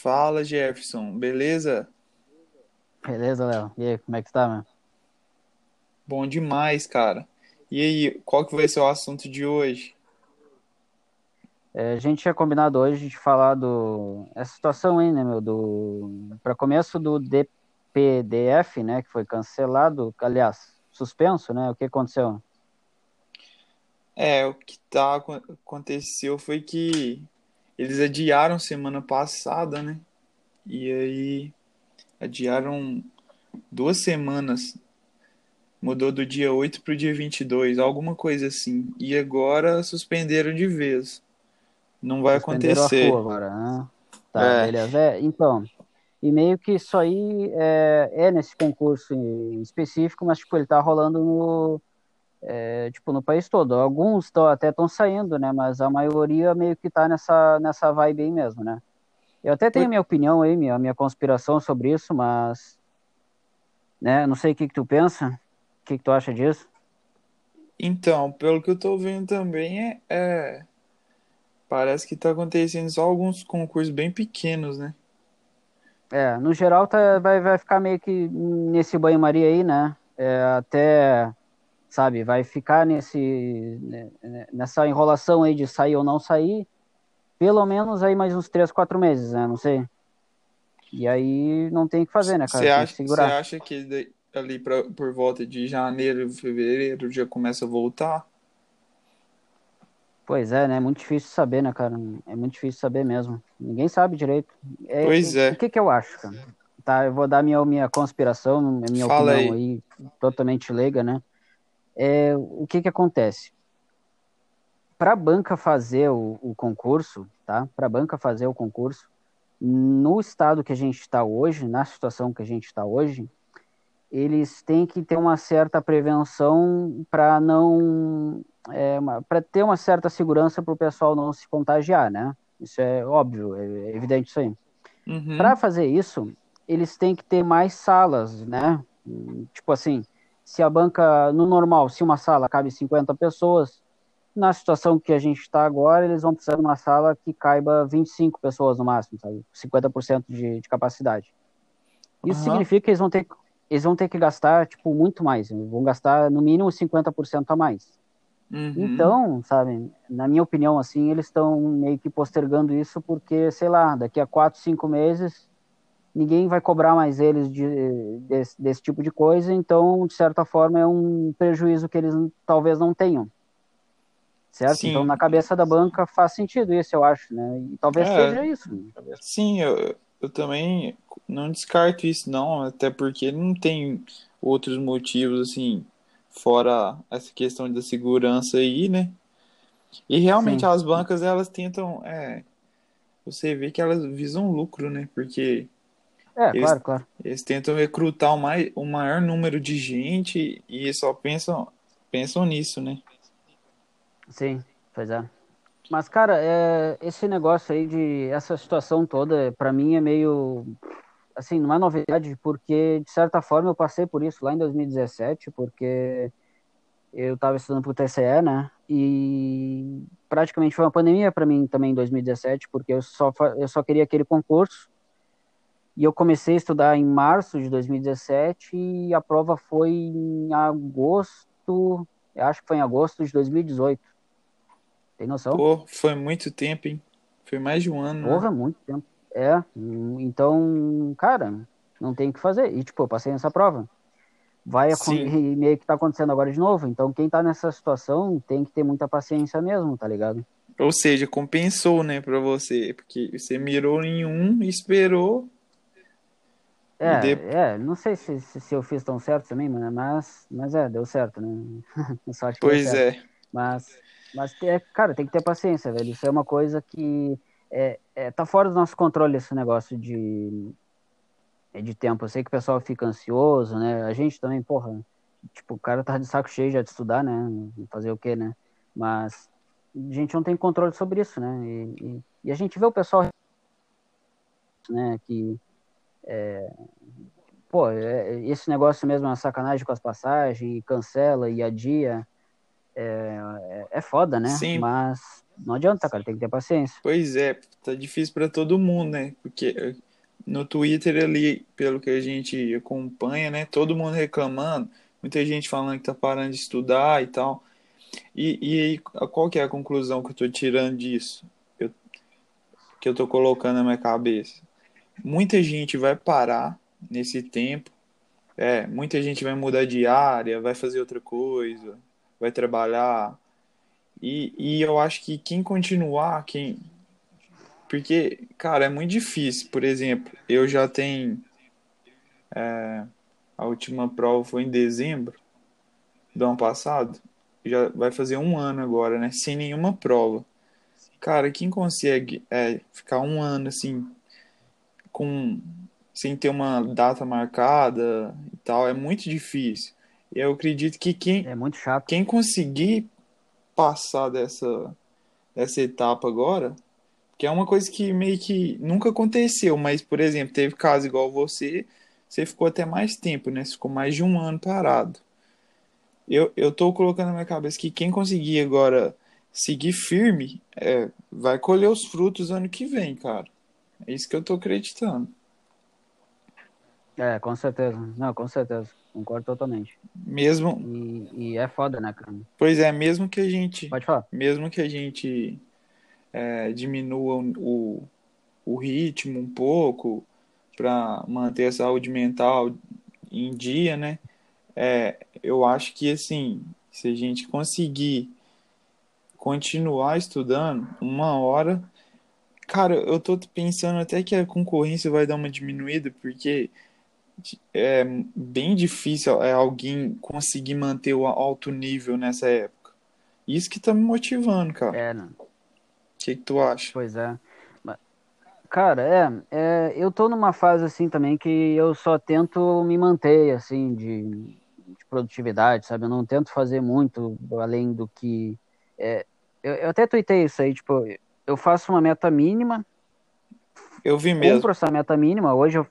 Fala, Jefferson, beleza? Beleza, Léo? E aí, como é que tá, meu? Bom demais, cara. E aí, qual que vai ser o assunto de hoje? É, a gente tinha combinado hoje de falar do essa situação aí, né, meu, do para começo do DPDF, né, que foi cancelado, aliás, suspenso, né? O que aconteceu? É, o que tá, aconteceu foi que eles adiaram semana passada, né? E aí adiaram duas semanas. Mudou do dia 8 para o dia 22, alguma coisa assim. E agora suspenderam de vez. Não vai acontecer. agora, né? Tá, é. beleza. É, então, e meio que isso aí é, é nesse concurso em específico, mas tipo, ele tá rolando no, é, tipo, no país todo. Alguns tão, até estão saindo, né? Mas a maioria meio que tá nessa, nessa vibe aí mesmo, né? Eu até tenho minha opinião aí, minha, minha conspiração sobre isso, mas né, não sei o que, que tu pensa, o que, que tu acha disso? Então, pelo que eu tô vendo também, é, é... parece que tá acontecendo só alguns concursos bem pequenos, né? É, no geral tá, vai, vai ficar meio que nesse banho-maria aí, né? É, até sabe? Vai ficar nesse né, né, nessa enrolação aí de sair ou não sair, pelo menos aí mais uns 3, 4 meses, né? Não sei. E aí não tem o que fazer, né, cara? Você acha, que acha que ali pra, por volta de janeiro, fevereiro já começa a voltar? Pois é, né? É muito difícil saber, né, cara? É muito difícil saber mesmo. Ninguém sabe direito. É, pois é. O que que eu acho, cara? Tá, eu vou dar minha, minha conspiração, minha Fala opinião aí. aí, totalmente leiga, né? É, o que, que acontece? Para a banca fazer o, o concurso, tá? Para a banca fazer o concurso, no estado que a gente está hoje, na situação que a gente está hoje, eles têm que ter uma certa prevenção para não é, para ter uma certa segurança para o pessoal não se contagiar, né? Isso é óbvio, é evidente isso aí. Uhum. Para fazer isso, eles têm que ter mais salas, né? Tipo assim, se a banca, no normal, se uma sala cabe 50 pessoas, na situação que a gente está agora, eles vão precisar de uma sala que caiba 25 pessoas no máximo, sabe? 50% de, de capacidade. Isso uhum. significa que eles vão, ter, eles vão ter que gastar, tipo, muito mais. Vão gastar, no mínimo, 50% a mais. Uhum. Então, sabe, na minha opinião, assim, eles estão meio que postergando isso porque, sei lá, daqui a 4, 5 meses ninguém vai cobrar mais eles de, desse, desse, tipo de coisa, então, de certa forma, é um prejuízo que eles talvez não tenham. Certo? Sim. Então, na cabeça da banca faz sentido isso, eu acho, né? E talvez é, seja isso. Sim, eu, eu também não descarto isso, não, até porque não tem outros motivos, assim, fora essa questão da segurança aí, né? E realmente Sim. as bancas, elas tentam, é, você vê que elas visam lucro, né? Porque é, eles, claro, claro. Eles tentam recrutar o, mais, o maior número de gente e só pensam, pensam nisso, né? Sim, pois é. Mas, cara, é, esse negócio aí de essa situação toda, para mim é meio assim, não é novidade, porque de certa forma eu passei por isso lá em 2017, porque eu estava estudando para o TCE, né? E praticamente foi uma pandemia para mim também em 2017, porque eu só eu só queria aquele concurso e eu comecei a estudar em março de 2017 e a prova foi em agosto, eu acho que foi em agosto de 2018. Tem noção? Pô, foi muito tempo, hein? Foi mais de um ano. Né? Porra, né? muito tempo. É, então, cara, não tem o que fazer. E, tipo, eu passei nessa prova. Vai e meio que tá acontecendo agora de novo. Então, quem tá nessa situação tem que ter muita paciência mesmo, tá ligado? Ou seja, compensou, né, pra você. Porque você mirou em um, esperou é, de... é, não sei se, se, se, eu fiz tão certo também, mas, mas é, deu certo, né? pois é. Mas, mas é, cara, tem que ter paciência, velho. Isso é uma coisa que é, é, tá fora do nosso controle esse negócio de, é, de tempo. Eu sei que o pessoal fica ansioso, né? A gente também, porra, tipo, o cara tá de saco cheio já de estudar, né? Fazer o quê, né? Mas a gente não tem controle sobre isso, né? E, e, e a gente vê o pessoal, né, que é, pô, é, esse negócio mesmo é uma sacanagem com as passagens, cancela e adia. é, é, foda, né? Sim. Mas não adianta, cara, tem que ter paciência. Pois é, tá difícil para todo mundo, né? Porque no Twitter ali, pelo que a gente acompanha, né? Todo mundo reclamando, muita gente falando que tá parando de estudar e tal. E, e aí, qual que é a conclusão que eu tô tirando disso? Eu, que eu tô colocando na minha cabeça? Muita gente vai parar nesse tempo, é, muita gente vai mudar de área, vai fazer outra coisa, vai trabalhar. E, e eu acho que quem continuar, quem. Porque, cara, é muito difícil. Por exemplo, eu já tenho. É, a última prova foi em dezembro do ano passado. Já vai fazer um ano agora, né? Sem nenhuma prova. Cara, quem consegue é, ficar um ano assim, com sem ter uma data marcada e tal, é muito difícil. Eu acredito que quem, é muito chato. quem conseguir passar dessa, dessa etapa agora, que é uma coisa que meio que nunca aconteceu, mas, por exemplo, teve caso igual você, você ficou até mais tempo, né? Você ficou mais de um ano parado. Eu, eu tô colocando na minha cabeça que quem conseguir agora seguir firme é, vai colher os frutos ano que vem, cara. É isso que eu tô acreditando. É, com certeza. Não, com certeza. Concordo totalmente. Mesmo. E, e é foda, né, cara? Pois é, mesmo que a gente. Pode falar. Mesmo que a gente é, diminua o, o ritmo um pouco para manter a saúde mental em dia, né? É, eu acho que assim, se a gente conseguir continuar estudando uma hora, cara, eu tô pensando até que a concorrência vai dar uma diminuída, porque é bem difícil é alguém conseguir manter o alto nível nessa época. Isso que tá me motivando, cara. É, né? O que, que tu acha? Pois é. Cara, é, é, eu tô numa fase assim também que eu só tento me manter, assim, de, de produtividade, sabe? Eu não tento fazer muito além do que. É, eu, eu até tuitei isso aí, tipo, eu faço uma meta mínima. Eu vi mesmo. Cumpro essa meta mínima. Hoje eu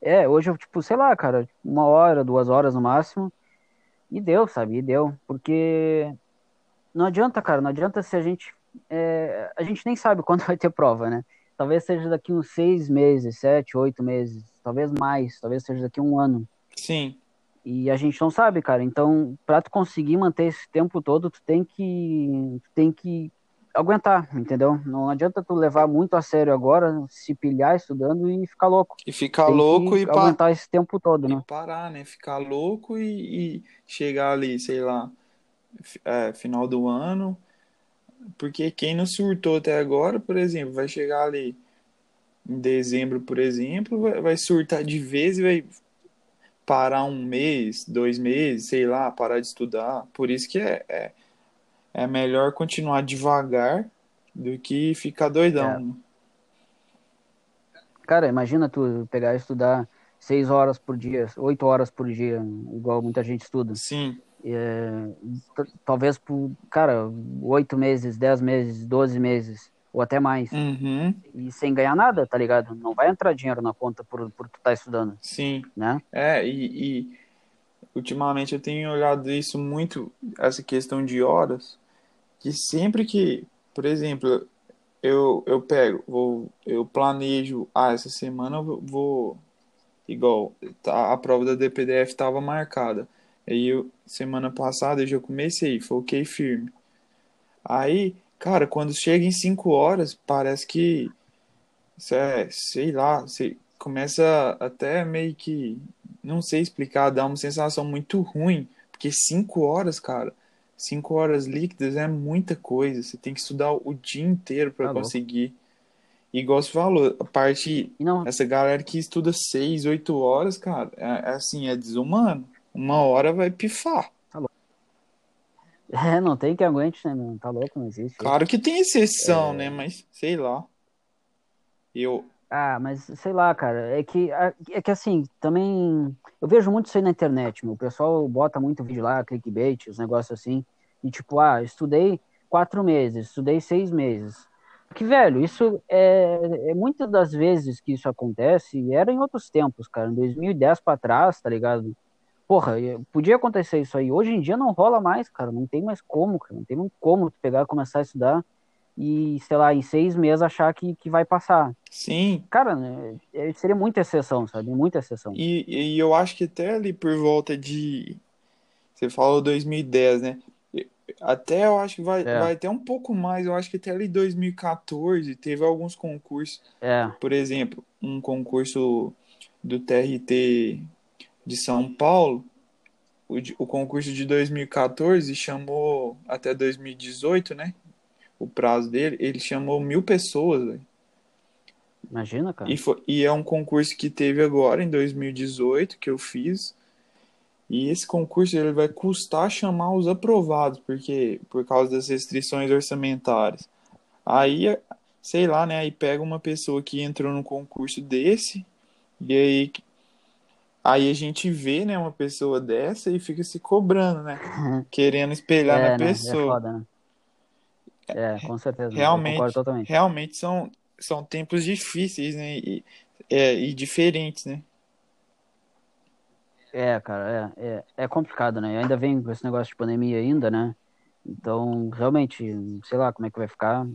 é, hoje eu, tipo, sei lá, cara, uma hora, duas horas no máximo. E deu, sabe? E deu. Porque não adianta, cara, não adianta se a gente. É, a gente nem sabe quando vai ter prova, né? Talvez seja daqui uns seis meses, sete, oito meses, talvez mais, talvez seja daqui um ano. Sim. E a gente não sabe, cara. Então, pra tu conseguir manter esse tempo todo, tu tem que, tu tem que aguentar, entendeu? Não adianta tu levar muito a sério agora, se pilhar estudando e ficar louco. E ficar Tem louco e aguentar pa... esse tempo todo, né? E parar, né? Ficar louco e, e chegar ali, sei lá, é, final do ano. Porque quem não surtou até agora, por exemplo, vai chegar ali em dezembro, por exemplo, vai, vai surtar de vez e vai parar um mês, dois meses, sei lá, parar de estudar. Por isso que é, é é melhor continuar devagar do que ficar doidão. É. Né? Cara, imagina tu pegar e estudar seis horas por dia, oito horas por dia, igual muita gente estuda. Sim. É, talvez por, cara, oito meses, dez meses, doze meses, ou até mais. Uhum. E sem ganhar nada, tá ligado? Não vai entrar dinheiro na conta por, por tu estar tá estudando. Sim. Né? É, e, e ultimamente eu tenho olhado isso muito, essa questão de horas, que sempre que, por exemplo, eu, eu pego, vou, eu planejo, ah, essa semana eu vou, igual, tá, a prova da DPDF estava marcada. Aí eu, semana passada eu já comecei, foquei firme. Aí, cara, quando chega em 5 horas, parece que, é, sei lá, você começa até meio que, não sei explicar, dá uma sensação muito ruim, porque 5 horas, cara, Cinco horas líquidas é muita coisa. Você tem que estudar o dia inteiro para tá conseguir. E igual você falou, a parte. Não. Essa galera que estuda seis, oito horas, cara, é, é assim, é desumano. Uma hora vai pifar. Tá louco. É, não tem que aguente, né, mano? Tá louco, não existe. Claro que tem exceção, é... né? Mas sei lá. Eu, ah, mas sei lá, cara, é que, é que assim, também eu vejo muito isso aí na internet, meu. O pessoal bota muito vídeo lá, clickbait, os negócios assim, e tipo, ah, estudei quatro meses, estudei seis meses. Que, velho, isso é, é muitas das vezes que isso acontece, era em outros tempos, cara, em 2010 para trás, tá ligado? porra, podia acontecer isso aí. Hoje em dia não rola mais, cara. Não tem mais como, cara. Não tem como pegar, começar a estudar e, sei lá, em seis meses achar que, que vai passar. Sim. Cara, né, é, seria muita exceção, sabe? Muita exceção. E, e eu acho que até ali por volta de. Você falou 2010, né? Até eu acho que vai, é. vai até um pouco mais. Eu acho que até ali 2014 teve alguns concursos. É. Por exemplo, um concurso do TRT de São Paulo. O, o concurso de 2014 chamou até 2018, né? O prazo dele, ele chamou mil pessoas, véio. Imagina, cara. E, foi, e é um concurso que teve agora, em 2018, que eu fiz. E esse concurso ele vai custar chamar os aprovados, porque por causa das restrições orçamentárias. Aí, sei lá, né? Aí pega uma pessoa que entrou no concurso desse, e aí, aí a gente vê, né, uma pessoa dessa e fica se cobrando, né? Querendo espelhar é, na né? pessoa. É foda, né? É, com certeza. Realmente, realmente são, são tempos difíceis, né? E, é, e diferentes, né? É, cara, é, é, é complicado, né? Ainda vem com esse negócio de pandemia ainda, né? Então, realmente, sei lá como é que vai ficar.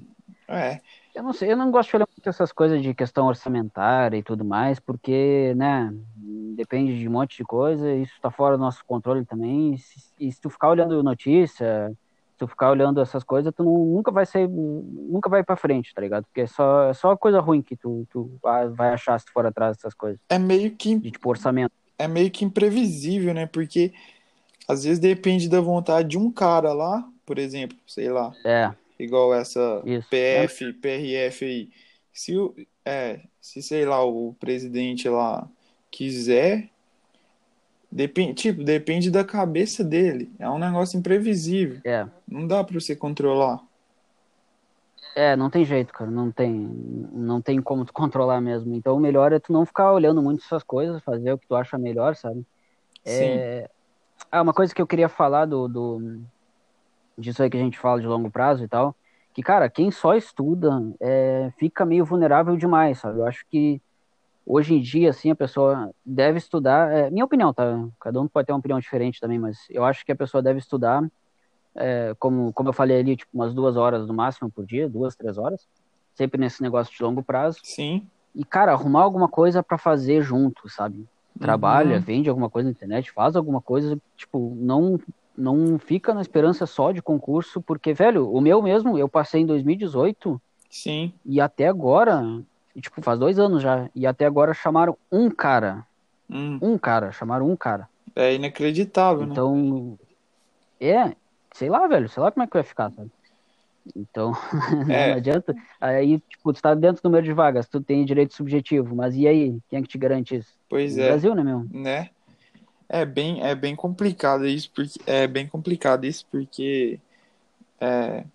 É. Eu não sei, eu não gosto de olhar muito essas coisas de questão orçamentária e tudo mais, porque, né, depende de um monte de coisa, isso tá fora do nosso controle também. E se, e se tu ficar olhando notícia, tu ficar olhando essas coisas, tu não, nunca vai ser, nunca vai para frente, tá ligado? Porque é só, é só coisa ruim que tu, tu vai achar se tu for atrás dessas coisas. É meio que. De, tipo, orçamento. É meio que imprevisível, né? Porque às vezes depende da vontade de um cara lá, por exemplo, sei lá. É. Igual essa Isso. PF, é. PRF aí. Se é, se sei lá, o presidente lá quiser, Depende, tipo, depende da cabeça dele. É um negócio imprevisível. É. Não dá pra você controlar. É, não tem jeito, cara. Não tem, não tem como tu controlar mesmo. Então o melhor é tu não ficar olhando muito essas coisas, fazer o que tu acha melhor, sabe? É... Ah, uma coisa que eu queria falar do, do disso aí que a gente fala de longo prazo e tal, que, cara, quem só estuda é, fica meio vulnerável demais, sabe? Eu acho que hoje em dia, assim, a pessoa deve estudar. É, minha opinião, tá? Cada um pode ter uma opinião diferente também, mas eu acho que a pessoa deve estudar, é, como, como eu falei ali, tipo, umas duas horas no máximo por dia, duas, três horas, sempre nesse negócio de longo prazo. Sim. E, cara, arrumar alguma coisa para fazer junto, sabe? Trabalha, uhum. vende alguma coisa na internet, faz alguma coisa, tipo, não não fica na esperança só de concurso, porque, velho, o meu mesmo, eu passei em 2018. Sim. E até agora, e, tipo, faz dois anos já. E até agora chamaram um cara. Hum. Um cara, chamaram um cara. É inacreditável, então, né? Então, é, sei lá, velho, sei lá como é que vai ficar, sabe? Então, é. não adianta. Aí, tipo, tu tá dentro do número de vagas, tu tem direito subjetivo, mas e aí? Quem é que te garante isso? Pois no é. Brasil, né, meu? Né? É bem, é bem complicado isso, porque é bem complicado isso, porque é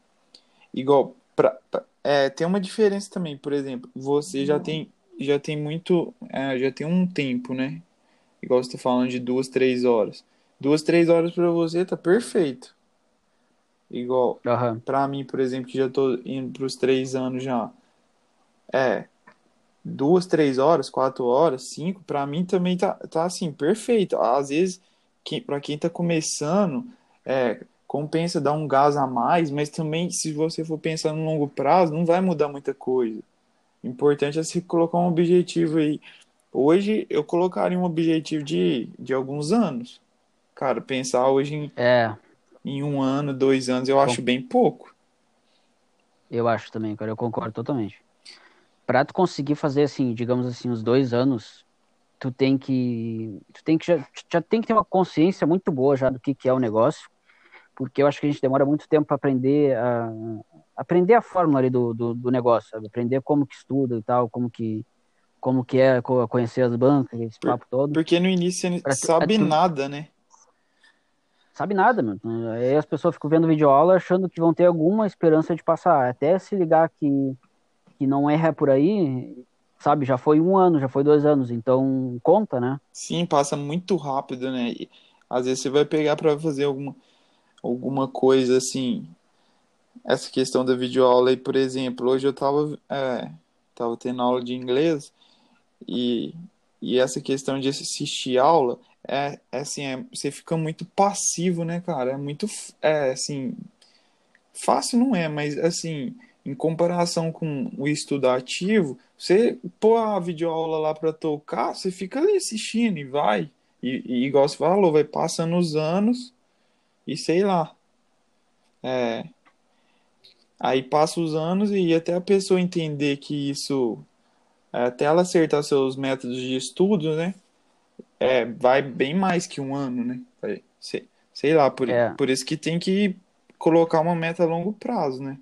igual pra, pra é, tem uma diferença também, por exemplo, você já tem, já tem muito, é, já tem um tempo, né? Igual você tá falando de duas, três horas. Duas, três horas para você tá perfeito. Igual, uhum. para mim, por exemplo, que já tô indo pros três anos já. É, duas, três horas, quatro horas, cinco, para mim também tá, tá assim, perfeito. Às vezes, que, para quem tá começando, é, compensa dar um gás a mais, mas também, se você for pensar no longo prazo, não vai mudar muita coisa. O importante é se colocar um objetivo aí. Hoje, eu colocaria um objetivo de, de alguns anos. Cara, pensar hoje em, é. em um ano, dois anos, eu acho bem pouco. Eu acho também, cara, eu concordo totalmente. Pra tu conseguir fazer, assim, digamos assim, os dois anos, tu tem que. Tu tem que já, já tem que ter uma consciência muito boa já do que, que é o negócio porque eu acho que a gente demora muito tempo para aprender a aprender a fórmula ali do, do, do, negócio, sabe? Aprender como que estuda e tal, como que como que é conhecer as bancas, esse papo todo. Porque no início você não sabe nada, né? Sabe nada, mano. Aí as pessoas ficam vendo vídeo aula achando que vão ter alguma esperança de passar. Até se ligar que, que não é por aí, sabe? Já foi um ano, já foi dois anos, então conta, né? Sim, passa muito rápido, né? E, às vezes você vai pegar para fazer alguma alguma coisa assim. Essa questão da videoaula aí, por exemplo, hoje eu tava, é, tava tendo aula de inglês e, e essa questão de assistir aula é, é assim, é, você fica muito passivo, né, cara? É muito, é, assim, fácil não é, mas, assim, em comparação com o estudo ativo, você pôr a videoaula lá para tocar, você fica ali assistindo e vai. E, e, igual você falou, vai passando os anos e sei lá. É, aí passa os anos e até a pessoa entender que isso, até ela acertar seus métodos de estudo, né? É, vai bem mais que um ano, né? Sei, sei lá, por, é. por isso que tem que colocar uma meta a longo prazo, né?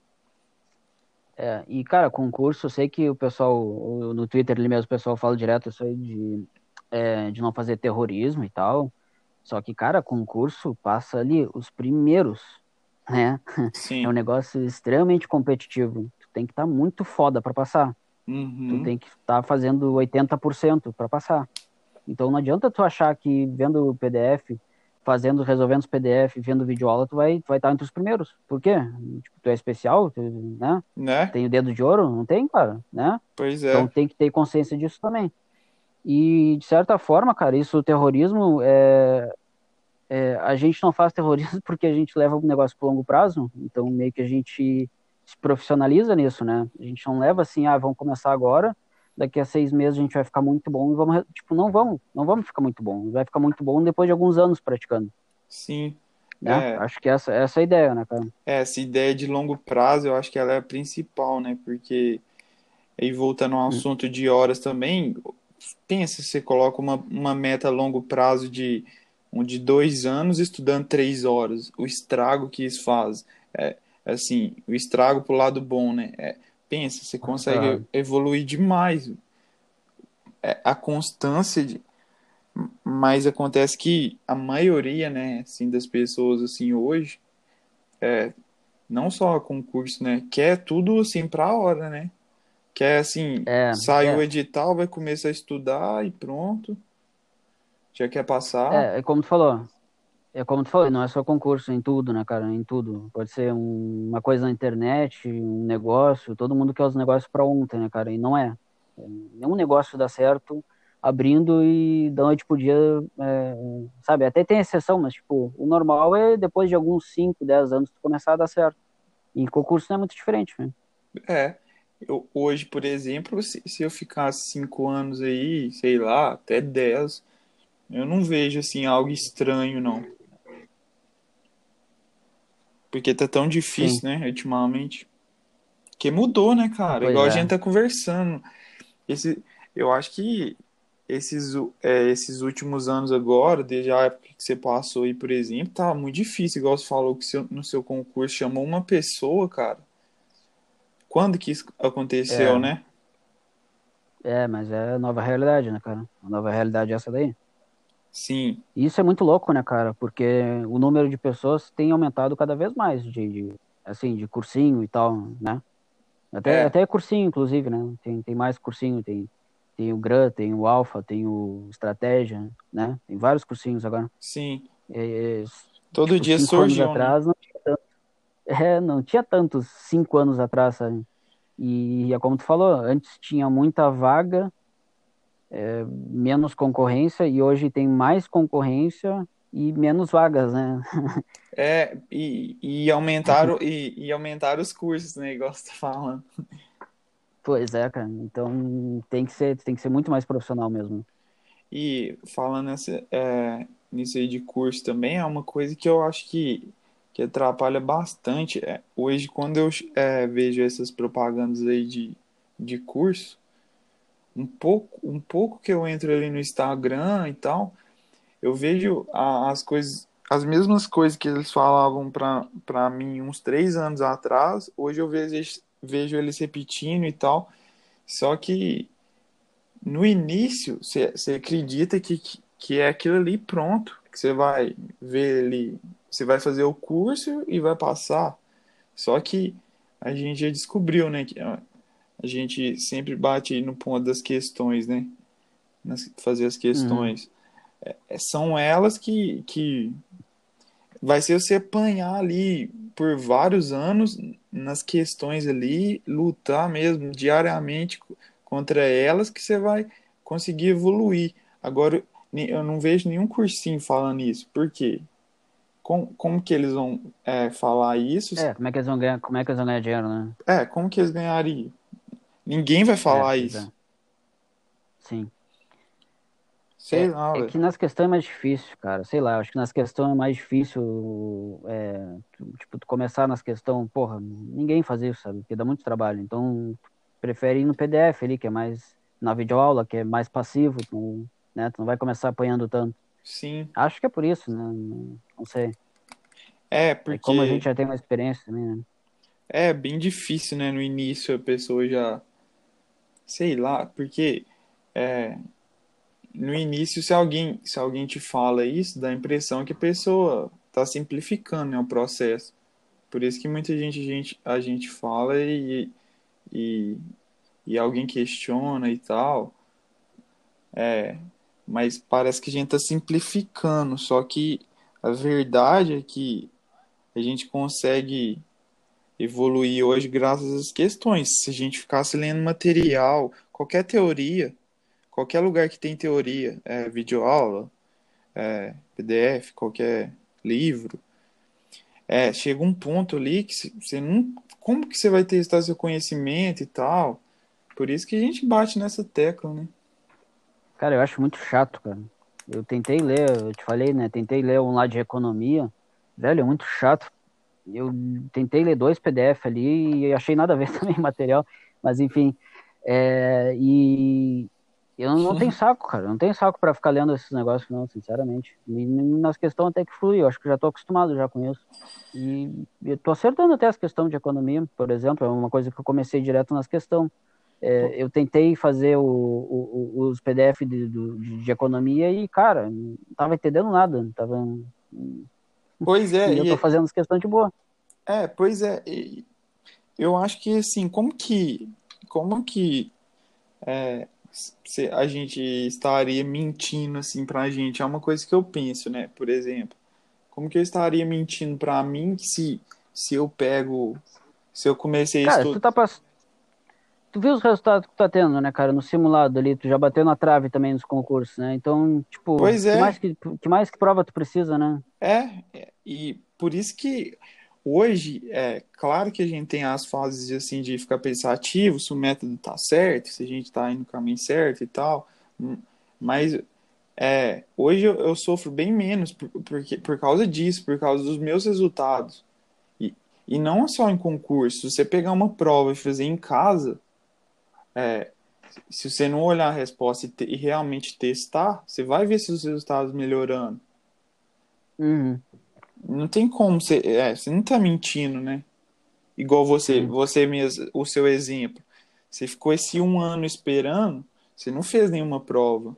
É, e cara, concurso, eu sei que o pessoal, no Twitter ali mesmo, o pessoal fala direto isso aí de, é, de não fazer terrorismo e tal. Só que, cara, concurso passa ali os primeiros, né? Sim. É um negócio extremamente competitivo. Tu tem que estar tá muito foda para passar. Uhum. Tu tem que estar tá fazendo 80% para passar. Então não adianta tu achar que vendo o PDF, fazendo, resolvendo os PDF, vendo vídeo aula, tu vai, tu vai estar entre os primeiros. Por quê? Tipo, tu é especial, tu, né? né? Tem o dedo de ouro? Não tem, cara, né? Pois é. Então tem que ter consciência disso também. E, de certa forma, cara, isso, o terrorismo, é, é, a gente não faz terrorismo porque a gente leva o negócio para longo prazo, então meio que a gente se profissionaliza nisso, né? A gente não leva assim, ah, vamos começar agora, daqui a seis meses a gente vai ficar muito bom e vamos, tipo, não vamos, não vamos ficar muito bom, vai ficar muito bom depois de alguns anos praticando. Sim. Né? É, acho que essa, essa é a ideia, né, cara? É, essa ideia de longo prazo, eu acho que ela é a principal, né? Porque, aí voltando ao hum. assunto de horas também, pensa, você coloca uma, uma meta a longo prazo de, de dois anos estudando três horas, o estrago que isso faz. É, assim, o estrago pro lado bom, né? É, pensa, você consegue ah. evoluir demais. É, a constância de... mas acontece que a maioria, né, assim, das pessoas assim hoje é não só concurso, né, quer tudo assim para a hora, né? Quer assim, é, sai é. o edital, vai começar a estudar e pronto. Já quer passar. É, é como tu falou. É como tu falou, não é só concurso, em tudo, né, cara? Em tudo. Pode ser um, uma coisa na internet, um negócio, todo mundo quer os negócios para ontem, né, cara? E não é. Nenhum negócio dá certo abrindo e da noite pro dia, é, sabe? Até tem exceção, mas, tipo, o normal é depois de alguns 5, 10 anos tu começar a dar certo. E concurso não é muito diferente, né? É. Eu, hoje, por exemplo, se, se eu ficar 5 anos aí, sei lá, até 10, eu não vejo, assim, algo estranho, não. Porque tá tão difícil, Sim. né, ultimamente. Que mudou, né, cara? Pois Igual é. a gente tá conversando. Esse, eu acho que esses, é, esses últimos anos agora, desde a época que você passou aí, por exemplo, tá muito difícil. Igual você falou que seu, no seu concurso chamou uma pessoa, cara. Quando que isso aconteceu, é. né? É, mas é a nova realidade, né, cara? A nova realidade é essa daí. Sim. Isso é muito louco, né, cara? Porque o número de pessoas tem aumentado cada vez mais, de, de assim, de cursinho e tal, né? Até, é. até cursinho, inclusive, né? Tem, tem mais cursinho, tem, tem o GRAN, tem o Alpha, tem o Estratégia, né? Tem vários cursinhos agora. Sim. É, Todo tipo, dia surgiu. Anos né? atrás, não tinha é, não tinha tantos cinco anos atrás, sabe? E é como tu falou, antes tinha muita vaga é, menos concorrência e hoje tem mais concorrência e menos vagas, né? É, e, e aumentaram e, e aumentaram os cursos, né? Igual você tá falando. Pois é, cara. Então tem que ser, tem que ser muito mais profissional mesmo. E falando nessa, é, nisso aí de curso também, é uma coisa que eu acho que, que atrapalha bastante. É, hoje, quando eu é, vejo essas propagandas aí de, de curso, um pouco, um pouco que eu entro ali no Instagram e tal, eu vejo as coisas, as mesmas coisas que eles falavam para mim uns três anos atrás, hoje eu vejo, vejo eles repetindo e tal. Só que no início você acredita que, que é aquilo ali pronto, que você vai ver ali, você vai fazer o curso e vai passar. Só que a gente já descobriu, né, que a gente sempre bate no ponto das questões, né? Nas, fazer as questões. Uhum. É, é, são elas que, que vai ser você apanhar ali por vários anos nas questões ali, lutar mesmo diariamente contra elas que você vai conseguir evoluir. Agora, eu não vejo nenhum cursinho falando isso. Por quê? Como, como que eles vão é, falar isso? É, como é que eles vão ganhar, como é que eles vão ganhar dinheiro, né? É, como que eles ganhariam? Ninguém vai falar é, isso. É. Sim. Sei é, lá, é que nas questões é mais difícil, cara. Sei lá, acho que nas questões é mais difícil, é, tipo, tu começar nas questões, porra, ninguém faz isso, sabe? Porque dá muito trabalho. Então, prefere ir no PDF ali, que é mais na videoaula, que é mais passivo, tu, né? Tu não vai começar apanhando tanto. Sim. Acho que é por isso, né? Não sei. É, porque... É como a gente já tem uma experiência também, né? É, bem difícil, né? No início a pessoa já... Sei lá, porque... É, no início, se alguém, se alguém te fala isso, dá a impressão que a pessoa está simplificando né, o processo. Por isso que muita gente, a gente, a gente fala e, e, e alguém questiona e tal. É, mas parece que a gente está simplificando. Só que a verdade é que a gente consegue evoluir hoje graças às questões. Se a gente ficasse lendo material, qualquer teoria, qualquer lugar que tem teoria, é, videoaula, é, PDF, qualquer livro, é, chega um ponto ali que você não. Como que você vai testar seu conhecimento e tal? Por isso que a gente bate nessa tecla, né? Cara, eu acho muito chato, cara. Eu tentei ler, eu te falei, né? Tentei ler um lá de economia. Velho, é muito chato. Eu tentei ler dois PDF ali e achei nada a ver também material, mas enfim. É, e, eu não tenho saco, cara. Eu não tenho saco para ficar lendo esses negócios, não, sinceramente. E nas questões até que flui, eu acho que já tô acostumado já com isso. E eu tô acertando até as questões de economia, por exemplo, é uma coisa que eu comecei direto nas questões. É, eu tentei fazer o, o, os PDF de, de, de, economia e, cara, não tava entendendo nada. Tava... Pois é. E eu tô fazendo as questões de boa. É, pois é. Eu acho que, assim, como que... Como que... É, a gente estaria mentindo assim pra gente. É uma coisa que eu penso, né? Por exemplo, como que eu estaria mentindo pra mim se, se eu pego. Se eu comecei cara, tu tá pass... Tu viu os resultados que tu tá tendo, né, cara? No simulado ali, tu já bateu na trave também nos concursos, né? Então, tipo, pois é. que, mais que, que mais que prova tu precisa, né? É, e por isso que Hoje, é claro que a gente tem as fases assim de ficar pensativo se o método está certo, se a gente está indo no caminho certo e tal, mas é, hoje eu, eu, sofro bem menos por, porque, por causa disso, por causa dos meus resultados. E, e não só em concurso, se você pegar uma prova e fazer em casa, é, se você não olhar a resposta e, te, e, realmente testar, você vai ver seus resultados melhorando. Uhum. Não tem como você. É, você não tá mentindo, né? Igual você, Sim. você mesmo, o seu exemplo. Você ficou esse um ano esperando, você não fez nenhuma prova.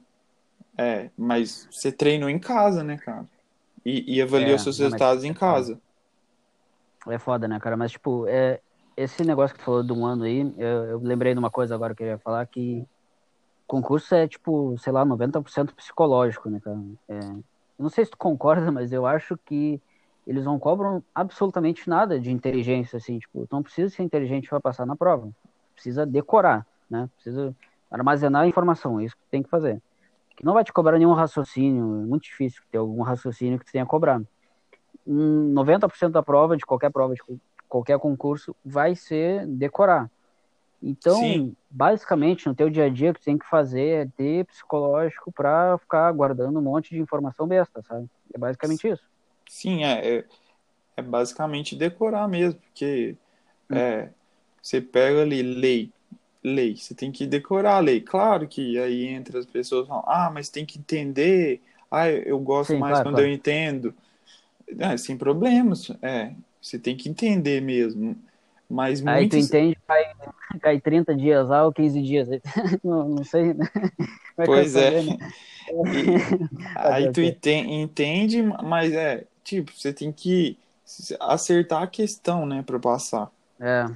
É, mas você treinou em casa, né, cara? E, e avaliou é, seus resultados em é casa. É foda, né, cara? Mas, tipo, é, esse negócio que tu falou de um ano aí, eu, eu lembrei de uma coisa agora que eu ia falar, que concurso é, tipo, sei lá, 90% psicológico, né, cara? É, eu não sei se tu concorda, mas eu acho que eles não cobram absolutamente nada de inteligência, assim, tipo, não precisa ser inteligente para passar na prova, precisa decorar, né, precisa armazenar a informação, é isso que tem que fazer. Que não vai te cobrar nenhum raciocínio, é muito difícil ter algum raciocínio que você tenha a cobrar. 90% da prova, de qualquer prova, de qualquer concurso, vai ser decorar. Então, Sim. basicamente, no teu dia a dia, o que tu tem que fazer é ter psicológico para ficar guardando um monte de informação besta, sabe? É basicamente isso. Sim, é, é, é basicamente decorar mesmo, porque hum. é, você pega ali lei, lei, você tem que decorar a lei. Claro que aí entre as pessoas falam, ah, mas tem que entender, ah, eu gosto Sim, mais claro, quando claro. eu entendo. É, sem problemas, é, você tem que entender mesmo. Mas muitos... Aí tu entende, cai, cai 30 dias lá ou 15 dias. Não, não sei, né? Pois é. Né? E, aí tu entende, mas é, tipo, você tem que acertar a questão, né, para passar. É.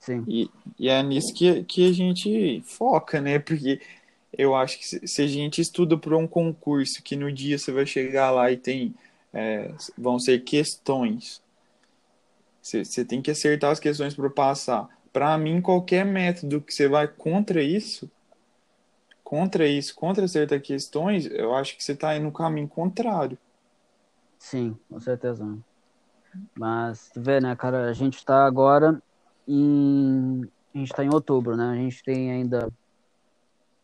Sim. E, e é nisso que, que a gente foca, né? Porque eu acho que se, se a gente estuda para um concurso que no dia você vai chegar lá e tem é, vão ser questões. Você, tem que acertar as questões para passar. Para mim, qualquer método que você vai contra isso, contra isso, contra certas questões, eu acho que você está indo no caminho contrário. Sim, com certeza. Mas, tu vê, né, cara, a gente está agora em. A gente está em outubro, né? A gente tem ainda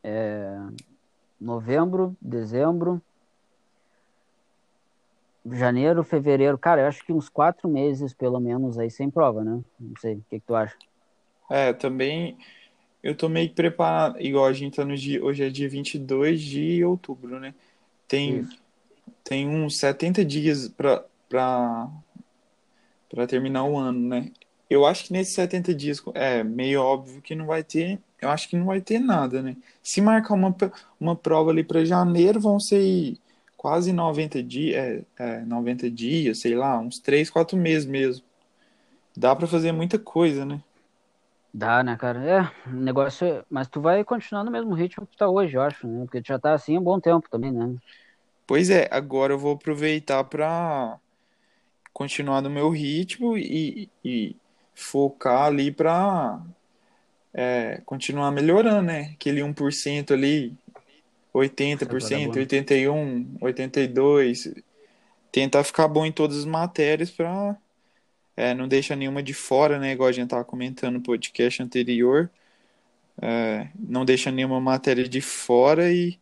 é, novembro, dezembro, janeiro, fevereiro. Cara, eu acho que uns quatro meses, pelo menos, aí sem prova, né? Não sei, o que, que tu acha? É, também eu tô meio que preparado, igual a gente tá no dia, hoje é dia 22 de outubro, né? Tem, tem uns 70 dias pra, pra, pra terminar o ano, né? Eu acho que nesses 70 dias, é meio óbvio que não vai ter, eu acho que não vai ter nada, né? Se marcar uma, uma prova ali para janeiro, vão ser quase 90 dias, é, é, 90 dias, sei lá, uns 3, 4 meses mesmo. Dá para fazer muita coisa, né? Dá, né, cara? É, negócio. É, mas tu vai continuar no mesmo ritmo que tu tá hoje, eu acho, né? Porque tu já tá assim há um bom tempo também, né? Pois é, agora eu vou aproveitar pra continuar no meu ritmo e, e focar ali pra é, continuar melhorando, né? Aquele 1% ali, 80%, 81%, 82%. Tentar ficar bom em todas as matérias pra é, não deixa nenhuma de fora, né? Igual a gente tava comentando no podcast anterior. É, não deixa nenhuma matéria de fora e,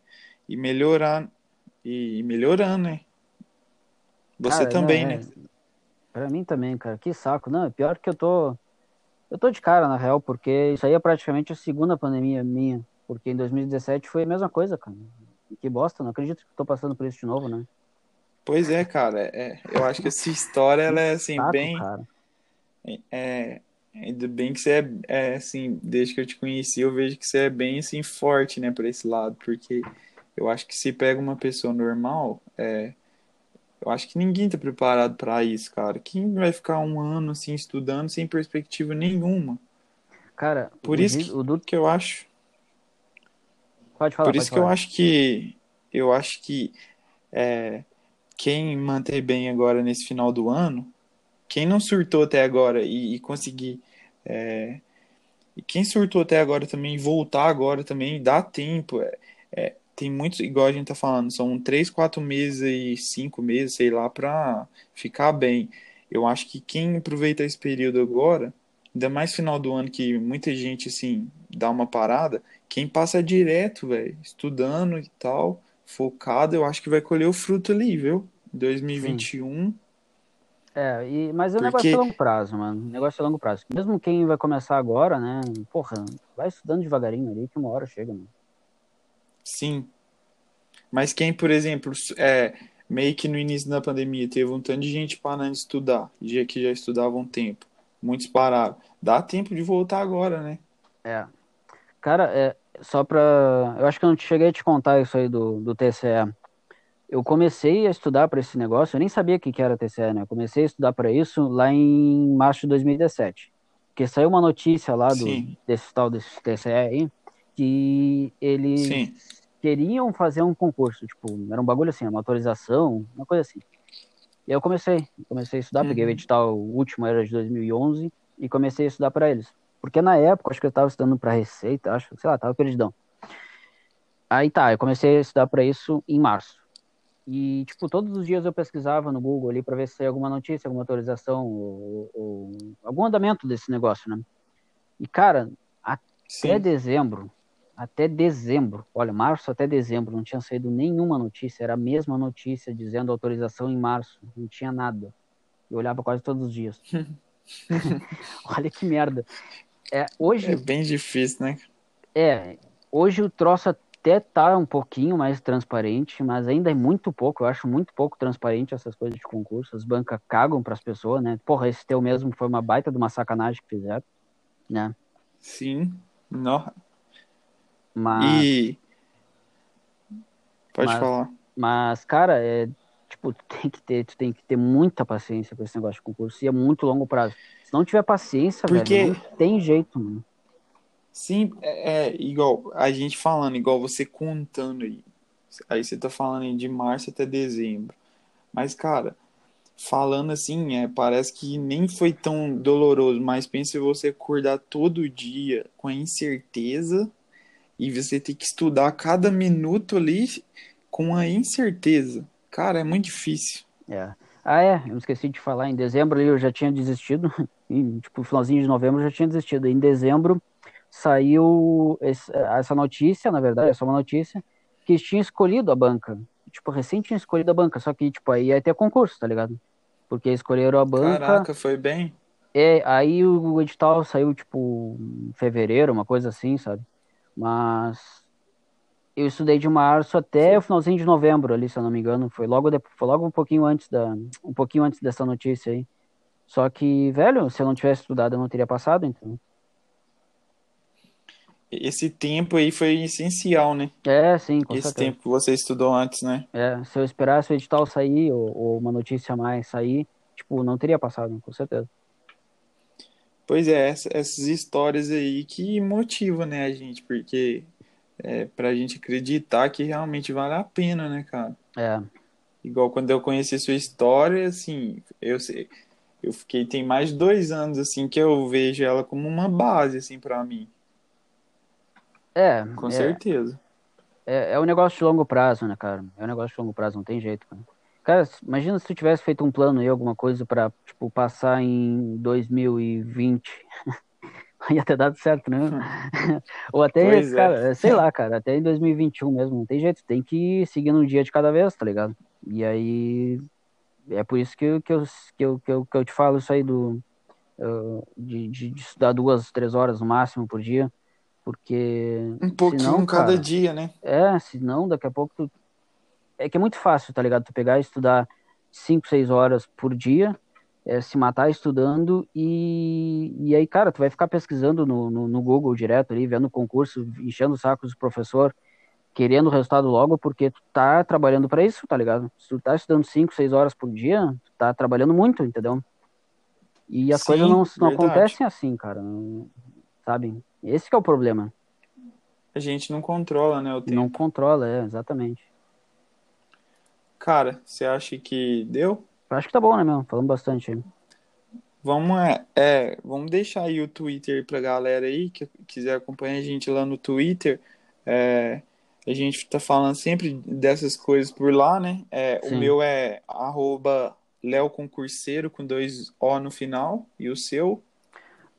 e melhorar e, melhorando, né? Você cara, também, não, é, né? Pra mim também, cara. Que saco. Não, é pior que eu tô. Eu tô de cara, na real, porque isso aí é praticamente a segunda pandemia minha. Porque em 2017 foi a mesma coisa, cara. Que bosta, não acredito que tô passando por isso de novo, né? Pois é, cara. É, eu acho que essa história ela é assim, Saco, bem. Cara. É, ainda bem que você é, é, assim, desde que eu te conheci, eu vejo que você é bem assim, forte, né, para esse lado, porque eu acho que se pega uma pessoa normal, é, eu acho que ninguém tá preparado para isso, cara. Quem vai ficar um ano assim estudando sem perspectiva nenhuma? Cara, por isso que, o que eu acho. Pode falar. Por isso que falar. eu acho que eu acho que é, quem manter bem agora nesse final do ano, quem não surtou até agora e, e conseguir. É, e quem surtou até agora também, voltar agora também, dá tempo. É, é, tem muitos, igual a gente tá falando, são três, quatro meses e cinco meses, sei lá, pra ficar bem. Eu acho que quem aproveita esse período agora, ainda mais final do ano que muita gente, assim, dá uma parada, quem passa direto, velho, estudando e tal, focado, eu acho que vai colher o fruto ali, viu? 2021. Sim. É, e, mas o Porque... negócio é longo prazo, mano. Negócio é longo prazo. Mesmo quem vai começar agora, né? Porra, vai estudando devagarinho ali que uma hora chega, mano. Sim. Mas quem, por exemplo, é, meio que no início da pandemia teve um tanto de gente parando de estudar, dia que já estudava um tempo. Muitos pararam. Dá tempo de voltar agora, né? É. Cara, é, só pra. Eu acho que eu não cheguei a te contar isso aí do, do TCE. Eu comecei a estudar para esse negócio, eu nem sabia o que, que era TCE, né? Eu comecei a estudar para isso lá em março de 2017. Porque saiu uma notícia lá do, desse tal desse TCE aí, que eles Sim. queriam fazer um concurso. Tipo, era um bagulho assim, uma autorização, uma coisa assim. E eu comecei, comecei a estudar, uhum. peguei o edital, o último era de 2011, e comecei a estudar para eles. Porque na época, acho que eu estava estudando para Receita, acho, sei lá, tava perdidão. Aí tá, eu comecei a estudar para isso em março. E, tipo, todos os dias eu pesquisava no Google ali para ver se alguma notícia, alguma atualização, ou, ou, algum andamento desse negócio, né? E, cara, até Sim. dezembro, até dezembro, olha, março até dezembro, não tinha saído nenhuma notícia, era a mesma notícia dizendo autorização em março, não tinha nada. Eu olhava quase todos os dias. olha que merda. É, hoje... é bem difícil, né? É, hoje o troço até tá um pouquinho mais transparente, mas ainda é muito pouco, eu acho muito pouco transparente essas coisas de concurso. As bancas cagam para as pessoas, né? Porra, esse teu mesmo foi uma baita de uma sacanagem que fizeram, né? Sim, não. Mas... E pode mas, falar. Mas, cara, é tipo, tu tem que ter, tu tem que ter muita paciência com esse negócio de concurso e é muito longo prazo. Se não tiver paciência, Porque... velho, não tem jeito, mano. Sim, é, é, igual a gente falando, igual você contando aí. Aí você tá falando aí de março até dezembro. Mas, cara, falando assim, é, parece que nem foi tão doloroso, mas pense você acordar todo dia com a incerteza e você tem que estudar cada minuto ali com a incerteza. Cara, é muito difícil. É. Ah, é, eu esqueci de falar, em dezembro eu já tinha desistido, em, tipo, finalzinho de novembro já tinha desistido. Em dezembro saiu essa notícia, na verdade, é só uma notícia, que tinha escolhido a banca. Tipo, recém tinha escolhido a banca, só que, tipo, aí ia ter concurso, tá ligado? Porque escolheram a banca. Caraca, foi bem. É, aí o edital saiu, tipo, em fevereiro, uma coisa assim, sabe? Mas eu estudei de março até Sim. o finalzinho de novembro ali, se eu não me engano. Foi logo, de, foi logo um pouquinho antes da. Um pouquinho antes dessa notícia aí. Só que, velho, se eu não tivesse estudado, eu não teria passado, então. Esse tempo aí foi essencial, né? É, sim, com Esse certeza. tempo que você estudou antes, né? É, se eu esperasse o edital sair, ou, ou uma notícia a mais sair, tipo, não teria passado, com certeza. Pois é, essas histórias aí que motivam, né, a gente, porque é pra gente acreditar que realmente vale a pena, né, cara? É. Igual quando eu conheci sua história, assim, eu sei, eu fiquei, tem mais de dois anos, assim, que eu vejo ela como uma base, assim, pra mim. É. Com é, certeza. É, é um negócio de longo prazo, né, cara? É um negócio de longo prazo, não tem jeito, cara. Cara, imagina se tu tivesse feito um plano aí, alguma coisa pra, tipo, passar em 2020. Ia ter dado certo, né? Ou até, Pois é. cara, sei lá, cara, até em 2021 mesmo, não tem jeito, tem que ir seguindo um dia de cada vez, tá ligado? E aí, é por isso que, eu- que, eu, que, eu, que, eu, que eu te falo isso aí do, uh, de, de, de estudar duas, três horas no máximo por dia, porque Um pouquinho senão, cada cara, dia, né? é, senão daqui a pouco tu... É que é muito fácil, tá ligado? Tu pegar e estudar 5, 6 horas por dia, é, se matar estudando e, e aí, cara, tu vai ficar pesquisando no, no, no Google direto ali, vendo o concurso, enchendo o saco do professor, querendo o resultado logo, porque tu tá trabalhando pra isso, tá ligado? Se tu tá estudando 5, 6 horas por dia, tu tá trabalhando muito, entendeu? E as Sim, coisas não, não verdade. acontecem assim, cara, não- sabe? Esse que é o problema. A gente não controla, né, o tempo. Não controla, é, exatamente. Cara, você acha que deu? Acho que tá bom, né, meu? Falando bastante aí. Vamos, é, é, vamos deixar aí o Twitter pra galera aí que quiser acompanhar a gente lá no Twitter. É, a gente tá falando sempre dessas coisas por lá, né? É, o meu é arroba leoconcurseiro com dois O no final. E o seu?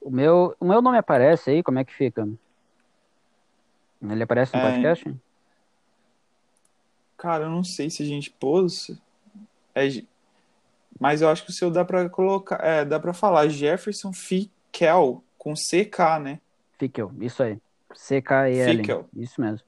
O meu, o meu nome aparece aí, como é que fica? Ele aparece no É. podcast? Cara, eu não sei se a gente pôs. É, mas eu acho que o seu dá pra colocar. É, dá pra falar Jefferson Fickel com CK, né? Fickel, isso aí. C-K-E-L. Fickel. Isso mesmo.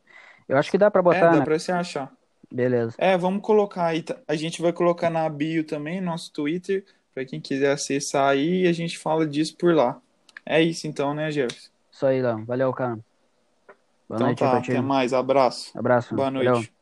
Eu acho que dá pra É, botar, dá né? pra você achar. Beleza. É, vamos colocar aí. A gente vai colocar na bio também, nosso Twitter, pra quem quiser acessar aí e a gente fala disso por lá. É isso então, né, Jefferson? Isso aí, Léo. Valeu, cara. Boa Então noite tá, até mais. Abraço. Abraço. Boa Valeu. noite.